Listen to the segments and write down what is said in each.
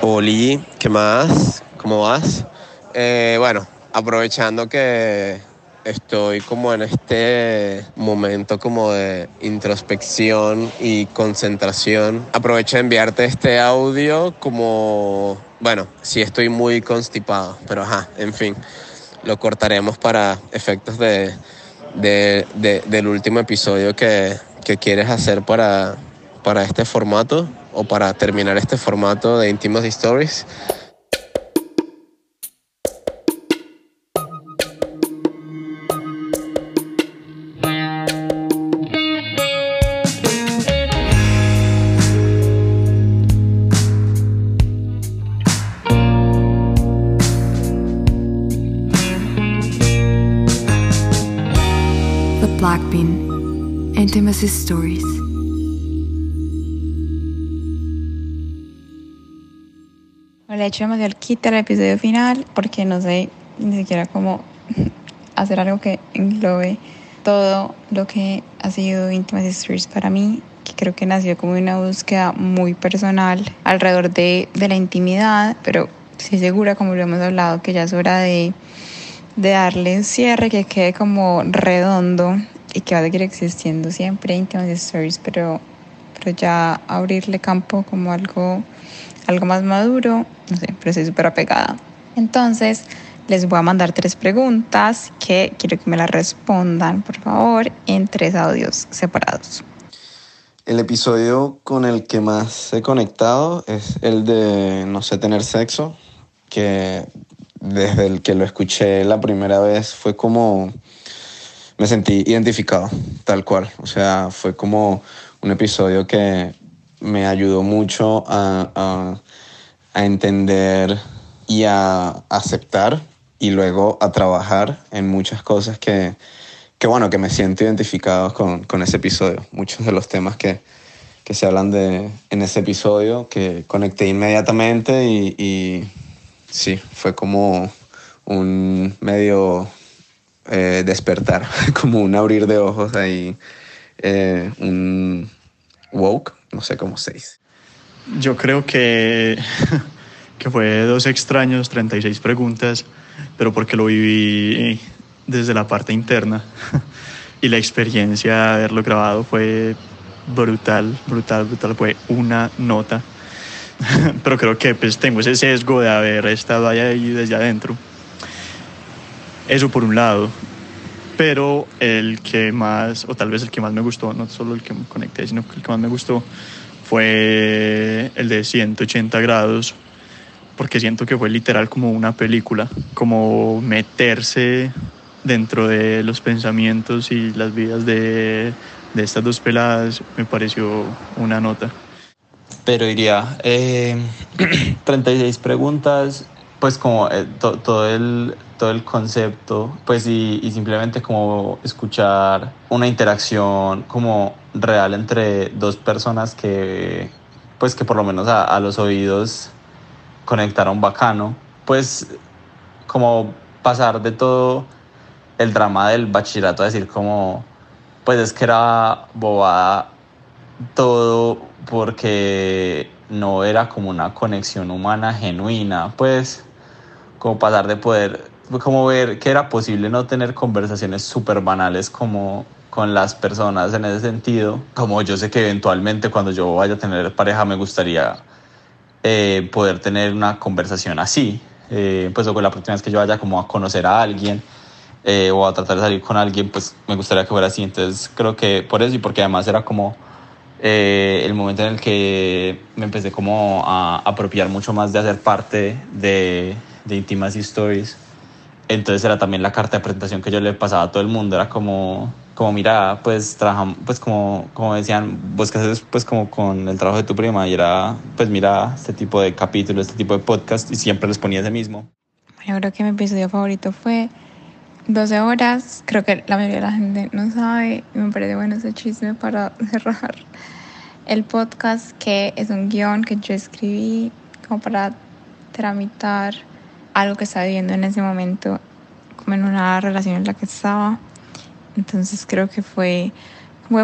Oli, ¿qué más? ¿Cómo vas? Eh, bueno, aprovechando que estoy como en este momento como de introspección y concentración, aprovecho de enviarte este audio como, bueno, sí estoy muy constipado, pero ajá, en fin, lo cortaremos para efectos de, de- de- del último episodio que, que quieres hacer para, para este formato o para terminar este formato de Intimacy Stories. The Black Bean Intimacy Stories. Le he hecho demasiado kit al episodio final porque no sé ni siquiera cómo hacer algo que englobe todo lo que ha sido Intimacy Stories para mí, que creo que nació como una búsqueda muy personal alrededor de, de la intimidad, pero sí segura, como lo hemos hablado, que ya es hora de, de darle un cierre que quede como redondo y que va a seguir existiendo siempre Intimacy Stories, pero, pero ya abrirle campo como algo algo más maduro, no sé, pero estoy súper apegada. Entonces, les voy a mandar tres preguntas que quiero que me las respondan, por favor, en tres audios separados. El episodio con el que más he conectado es el de No sé tener sexo, que desde el que lo escuché la primera vez fue como me sentí identificado, tal cual. O sea, fue como un episodio que me ayudó mucho a, a- entender y a aceptar y luego a trabajar en muchas cosas que, que bueno, que me siento identificado con, con ese episodio. Muchos de los temas que, que se hablan de, en ese episodio que conecté inmediatamente y, y sí, fue como un medio eh, despertar, como un abrir de ojos ahí, eh, un woke, no sé cómo se dice. Yo creo que, que fue dos extraños, 36 preguntas, pero porque lo viví desde la parte interna y la experiencia de haberlo grabado fue brutal, brutal, brutal. Fue una nota, pero creo que pues tengo ese sesgo de haber estado ahí desde adentro. Eso por un lado. Pero el que más, o tal vez el que más me gustó, no solo el que me conecté, sino el que más me gustó fue el de 180 grados, porque siento que fue literal como una película, como meterse dentro de los pensamientos y las vidas de, de estas dos peladas me pareció una nota. Pero diría, eh, 36 preguntas, pues como eh, to- todo, el, todo el concepto, pues y, y simplemente como escuchar una interacción como real entre dos personas que, pues que por lo menos a, a los oídos conectaron bacano, pues como pasar de todo el drama del bachillerato a decir como, pues es que era bobada todo porque no era como una conexión humana genuina, pues como pasar de poder, como ver que era posible no tener conversaciones súper banales como con las personas en ese sentido, como yo sé que eventualmente cuando yo vaya a tener pareja me gustaría eh, poder tener una conversación así, eh, pues o con la próxima vez que yo vaya como a conocer a alguien eh, o a tratar de salir con alguien, pues me gustaría que fuera así, entonces creo que por eso y porque además era como eh, el momento en el que me empecé como a apropiar mucho más de hacer parte de, de Intimacy Stories. Entonces era también la carta de presentación que yo le pasaba a todo el mundo, era como, como mira, pues trabajamos, pues como, como decían, vos que haces pues como con el trabajo de tu prima y era, pues mira, este tipo de capítulo, este tipo de podcast y siempre les ponía ese mismo. Bueno, creo que mi episodio favorito fue 12 horas. Creo que la mayoría de la gente no sabe y me parece bueno ese chisme para cerrar el podcast, que es un guion que yo escribí como para tramitar algo que estaba viviendo en ese momento, como en una relación en la que estaba. Entonces creo que fue,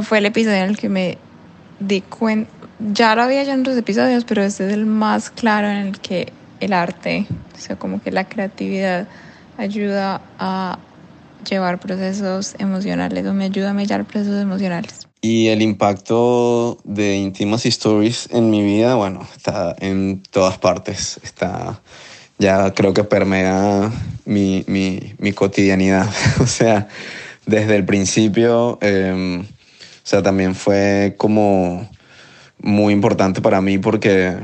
fue, el episodio en el que me di cuenta, ya lo había hecho en otros episodios, pero este es el más claro en el que el arte, o sea, como que la creatividad ayuda a llevar procesos emocionales o me ayuda a mediar procesos emocionales. Y el impacto de Intimacy Stories en mi vida, bueno, está en todas partes. Está, ya creo que permea mi, mi, mi cotidianidad. o sea, desde el principio, eh, o sea, también fue como muy importante para mí porque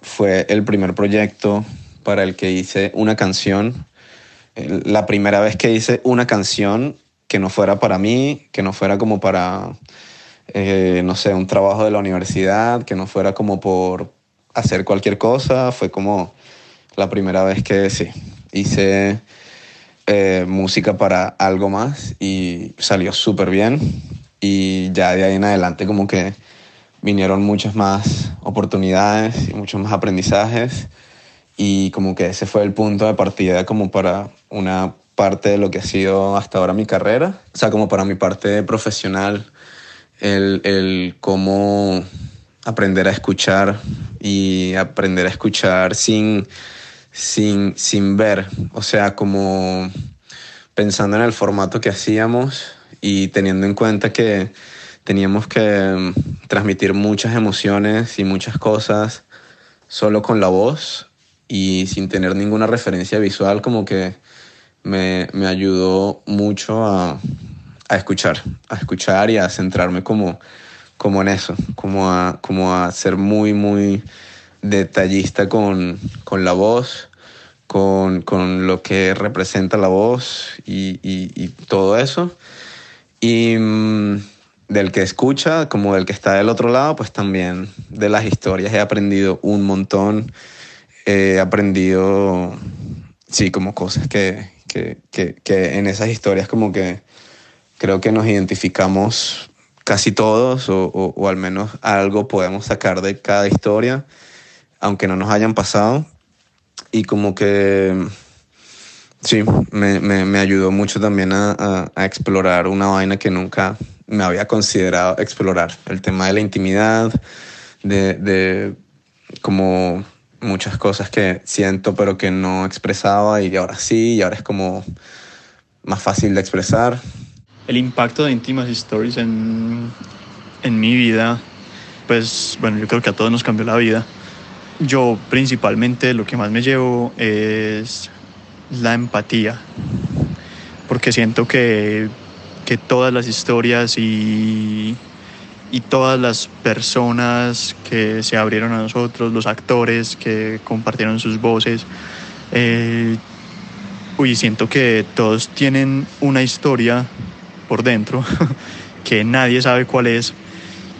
fue el primer proyecto para el que hice una canción. La primera vez que hice una canción que no fuera para mí, que no fuera como para, eh, no sé, un trabajo de la universidad, que no fuera como por hacer cualquier cosa, fue como la primera vez que sí, hice eh, música para algo más y salió súper bien. Y ya de ahí en adelante como que vinieron muchas más oportunidades y muchos más aprendizajes y como que ese fue el punto de partida como para una parte de lo que ha sido hasta ahora mi carrera, o sea, como para mi parte profesional, el, el cómo aprender a escuchar y aprender a escuchar sin, sin, sin ver, o sea, como pensando en el formato que hacíamos y teniendo en cuenta que teníamos que mm, transmitir muchas emociones y muchas cosas solo con la voz y sin tener ninguna referencia visual, como que me, me ayudó mucho a, a, escuchar, a escuchar y a centrarme como, como en eso, como a, como a ser muy, muy detallista con, con la voz, con, con, lo que representa la voz y, y, y todo eso. Y mm, del que escucha como del que está del otro lado, pues también de las historias he aprendido un montón. He aprendido, sí, como cosas que, que, que, que en esas historias como que creo que nos identificamos casi todos o, o, o, al menos algo podemos sacar de cada historia, aunque no nos hayan pasado. Y como que, sí, me, me, ayudó mucho también a, explorar una vaina que nunca me había considerado explorar. El tema de la intimidad, de, de como muchas cosas que siento pero que no expresaba y ahora sí, y ahora es como más fácil de expresar. El impacto de Intimacy Stories en, en mi vida, pues bueno, yo creo que a todos nos cambió la vida. Yo principalmente lo que más me llevo es la empatía, porque siento que que todas las historias y, y todas las personas que se abrieron a nosotros, los actores que compartieron sus voces, eh, uy, siento que todos tienen una historia por dentro que nadie sabe cuál es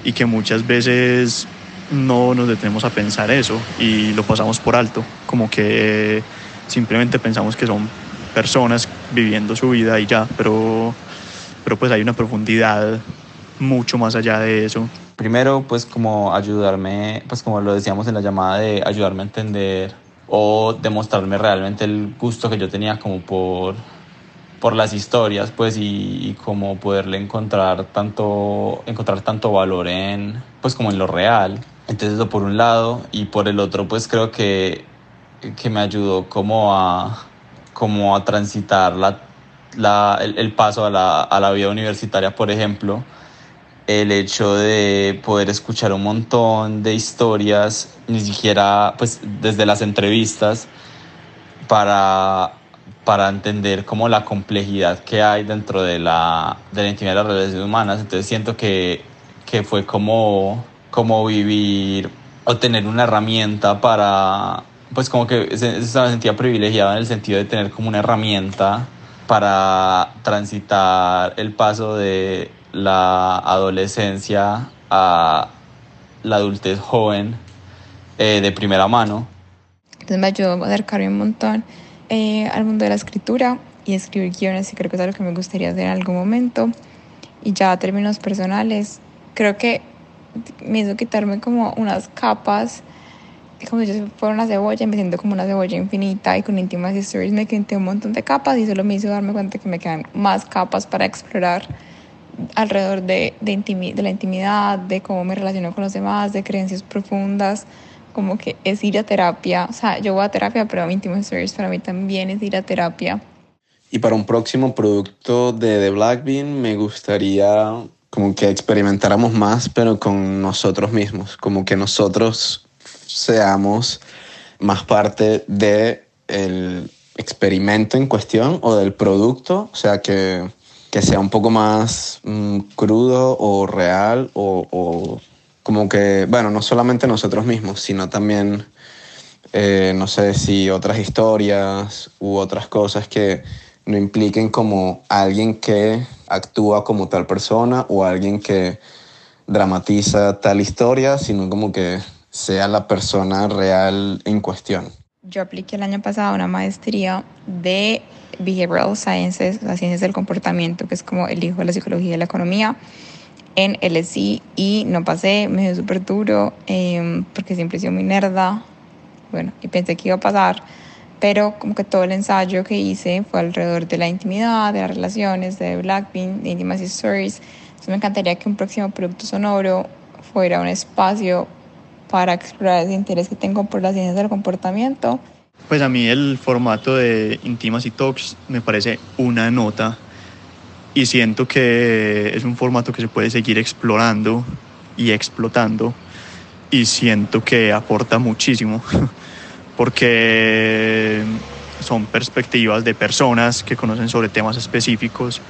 y que muchas veces no nos detenemos a pensar eso y lo pasamos por alto, como que simplemente pensamos que son personas viviendo su vida y ya, pero pero pues hay una profundidad mucho más allá de eso. Primero, pues como ayudarme, pues como lo decíamos en la llamada, de ayudarme a entender o demostrarme realmente el gusto que yo tenía como por, por las historias, pues y, y como poderle encontrar tanto, encontrar tanto valor en, pues como en lo real. Entonces eso por un lado y por el otro, pues creo que, que me ayudó como a, como a transitar la la, el, paso a la, a la vida universitaria, por ejemplo, el hecho de poder escuchar un montón de historias, ni siquiera pues desde las entrevistas, para, para entender como la complejidad que hay dentro de la, de la intimidad de las relaciones humanas. Entonces siento que, que fue como, como vivir o tener una herramienta para, pues como que se, se sentía privilegiada en el sentido de tener como una herramienta para transitar el paso de la adolescencia a la adultez joven eh, de primera mano. Entonces me ayudó a acercarme un montón eh, al mundo de la escritura y escribir guiones y creo que es algo que me gustaría hacer en algún momento. Y ya a términos personales, creo que me hizo quitarme como unas capas como si yo fuera una cebolla, me siento como una cebolla infinita y con íntimas stories me quité un montón de capas y solo me hizo darme cuenta que me quedan más capas para explorar alrededor de, de, de la intimidad, de cómo me relaciono con los demás, de creencias profundas, como que es ir a terapia. O sea, yo voy a terapia, pero Intimate Stories para mí también es ir a terapia. Y para un próximo producto de The Black Bean me gustaría como que experimentáramos más, pero con nosotros mismos, como que nosotros seamos más parte de experimento en cuestión o del producto, o sea que, que sea un poco más mm, crudo o real o, o, como que, bueno, no solamente nosotros mismos, sino también, eh, no sé si otras historias u otras cosas que no impliquen como alguien que actúa como tal persona o alguien que dramatiza tal historia, sino como que sea la persona real en cuestión. Yo apliqué el año pasado una maestría de Behavioral Sciences, las ciencias del comportamiento, que es como el hijo de la psicología y la economía, en LSI y no pasé, me dio súper duro eh, porque siempre he sido muy nerda, bueno, y pensé que iba a pasar pero como que todo el ensayo que hice fue alrededor de la intimidad, de las relaciones, de Blackpink, de Intimacy Stories. Entonces me encantaría que un próximo producto sonoro fuera un espacio para explorar ese interés que tengo por las ciencias del comportamiento. Pues a mí el formato de Intimacy Talks me parece una nota y siento que es un formato que se puede seguir explorando y explotando y siento que aporta muchísimo. porque son perspectivas de personas que conocen sobre temas específicos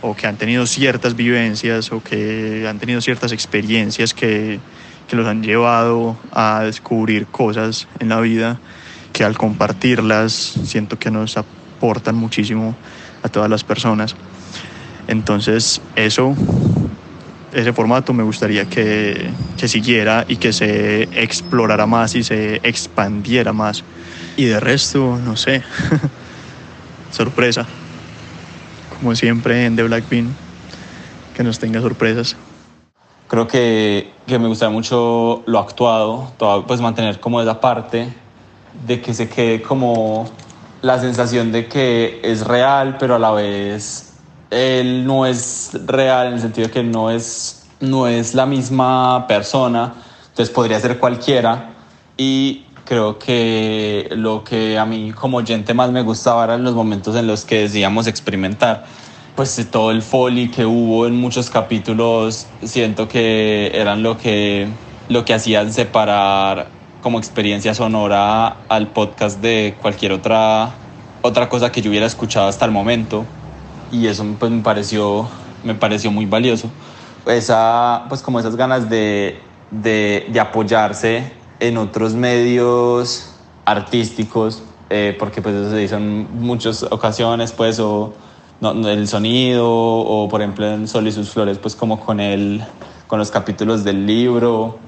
o que han tenido ciertas vivencias o que han tenido ciertas experiencias que, que los han llevado a descubrir cosas en la vida que al compartirlas siento que nos aportan muchísimo a todas las personas. Entonces eso ese formato me gustaría que, que, siguiera y que se explorara más y se expandiera más. Y de resto, no sé, sorpresa. Como siempre en The Black Bean, que nos tenga sorpresas. Creo que, que me gustaría mucho lo actuado, todo, pues mantener como esa parte de que se quede como la sensación de que es real, pero a la vez él no es real en el sentido de que no es, no es la misma persona, entonces podría ser cualquiera y creo que lo que a mí como oyente más me gustaba eran los momentos en los que decíamos experimentar. Pues todo el folly que hubo en muchos capítulos siento que eran lo que, lo que hacían separar como experiencia sonora al podcast de cualquier otra, otra cosa que yo hubiera escuchado hasta el momento y eso pues, me, pareció, me pareció muy valioso. Esa, pues como esas ganas de, de, de apoyarse en otros medios artísticos, eh, porque pues eso se hizo en muchas ocasiones, pues, o no, el sonido, o por ejemplo en Sol y sus flores, pues como con, el, con los capítulos del libro.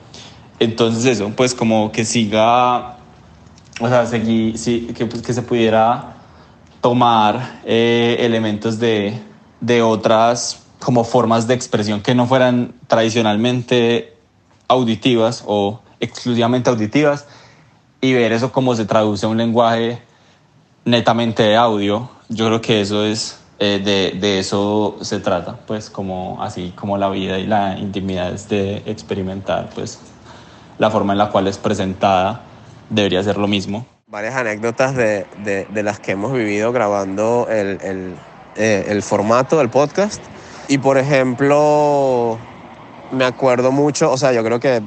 Entonces eso, pues como que siga, o sea, seguir, sí, que, pues, que se pudiera tomar eh, elementos de, de otras como formas de expresión que no fueran tradicionalmente auditivas o exclusivamente auditivas y ver eso cómo se traduce a un lenguaje netamente de audio. Yo creo que eso es, eh, de, de, eso se trata, pues como así como la vida y la intimidad es de experimentar, pues la forma en la cual es presentada debería ser lo mismo varias anécdotas de, de, de, las que hemos vivido grabando el, el, eh, el, formato del podcast. Y por ejemplo, me acuerdo mucho, o sea, yo creo que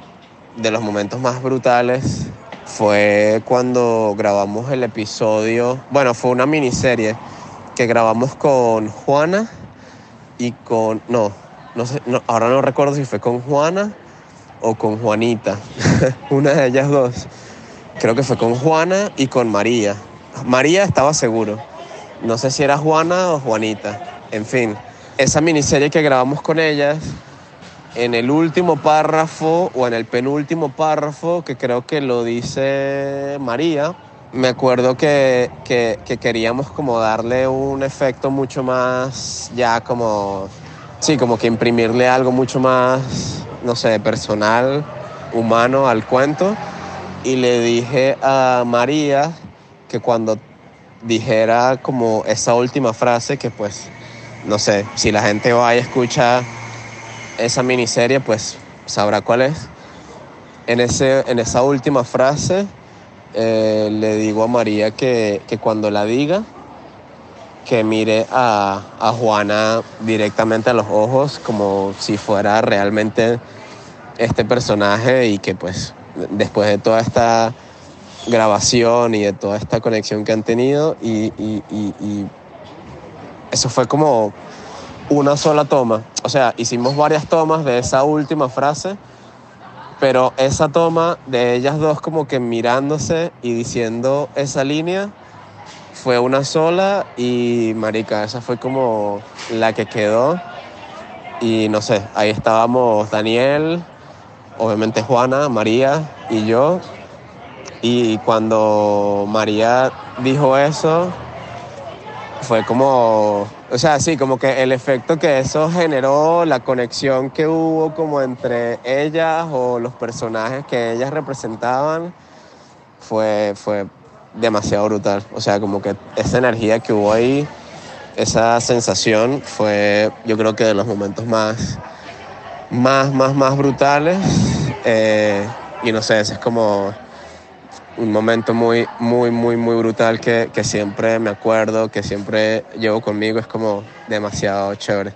de los momentos más brutales fue cuando grabamos el episodio, bueno, fue una miniserie que grabamos con Juana y con, no, no sé, no, ahora no recuerdo si fue con Juana o con Juanita, una de ellas dos creo que fue con Juana y con María. María estaba seguro. No sé si era Juana o Juanita. En fin, esa miniserie que grabamos con ellas, en el último párrafo o en el penúltimo párrafo, que creo que lo dice María, me acuerdo que, que, que queríamos como darle un efecto mucho más, ya como, sí, como que imprimirle algo mucho más, no sé, personal, humano al cuento y le dije a María que cuando dijera como esa última frase, que pues, no sé, si la gente va y escucha esa miniserie, pues sabrá cuál es. En, ese, en esa última frase eh, le digo a María que, que cuando la diga, que mire a, a, Juana directamente a los ojos como si fuera realmente este personaje y que pues después de toda esta grabación y de toda esta conexión que han tenido y, eso fue como una sola toma. O sea, hicimos varias tomas de esa última frase, pero esa toma de ellas dos como que mirándose y diciendo esa línea fue una sola y marica, esa fue como la que quedó. Y no sé, ahí estábamos Daniel, obviamente Juana, María y yo. Y cuando María dijo eso, fue como, o sea, sí, como que el efecto que eso generó, la conexión que hubo como entre ellas o los personajes que ellas representaban, fue, fue demasiado brutal. O sea, como que esa energía que hubo ahí, esa sensación fue, yo creo que de los momentos más, más, más, más brutales. Eh, y no sé, ese es como un momento muy, muy, muy, muy brutal que, que siempre me acuerdo, que siempre llevo conmigo, es como demasiado chévere.